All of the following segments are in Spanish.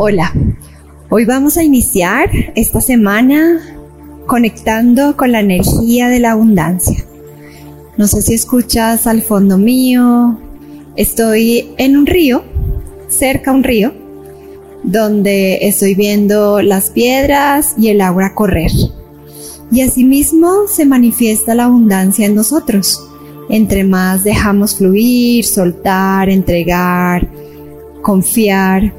Hola, hoy vamos a iniciar esta semana conectando con la energía de la abundancia. No sé si escuchas al fondo mío, estoy en un río, cerca a un río, donde estoy viendo las piedras y el agua correr. Y asimismo se manifiesta la abundancia en nosotros. Entre más dejamos fluir, soltar, entregar, confiar,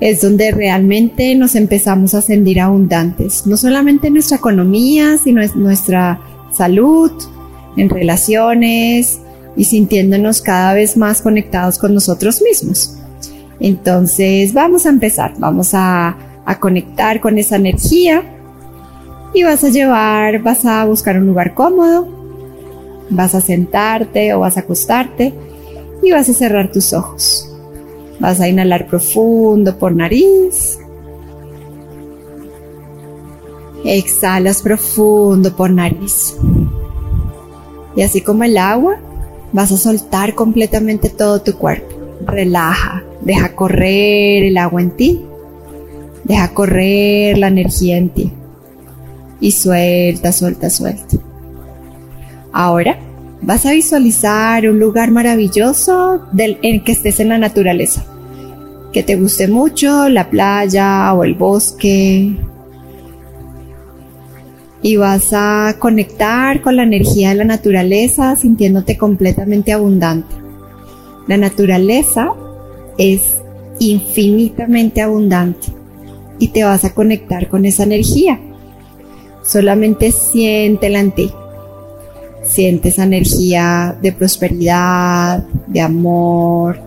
es donde realmente nos empezamos a sentir abundantes, no solamente en nuestra economía, sino en nuestra salud, en relaciones y sintiéndonos cada vez más conectados con nosotros mismos. Entonces vamos a empezar, vamos a, a conectar con esa energía y vas a llevar, vas a buscar un lugar cómodo, vas a sentarte o vas a acostarte y vas a cerrar tus ojos. Vas a inhalar profundo por nariz. Exhalas profundo por nariz. Y así como el agua, vas a soltar completamente todo tu cuerpo. Relaja, deja correr el agua en ti. Deja correr la energía en ti. Y suelta, suelta, suelta. Ahora vas a visualizar un lugar maravilloso del, en que estés en la naturaleza. Que te guste mucho la playa o el bosque. Y vas a conectar con la energía de la naturaleza sintiéndote completamente abundante. La naturaleza es infinitamente abundante y te vas a conectar con esa energía. Solamente siéntela en ti. Siente esa energía de prosperidad, de amor,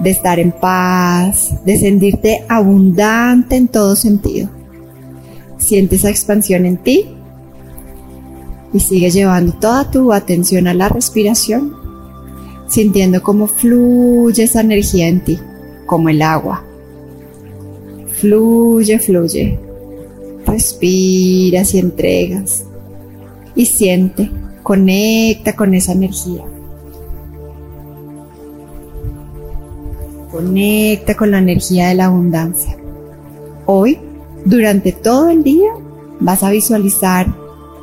de estar en paz, de sentirte abundante en todo sentido. Siente esa expansión en ti y sigue llevando toda tu atención a la respiración, sintiendo cómo fluye esa energía en ti, como el agua. Fluye, fluye. Respiras y entregas. Y siente Conecta con esa energía. Conecta con la energía de la abundancia. Hoy, durante todo el día, vas a visualizar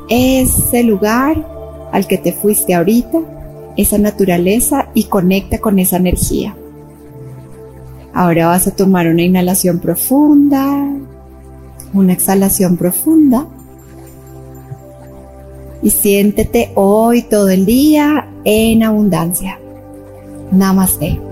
ese lugar al que te fuiste ahorita, esa naturaleza y conecta con esa energía. Ahora vas a tomar una inhalación profunda, una exhalación profunda y siéntete hoy todo el día en abundancia. Namaste.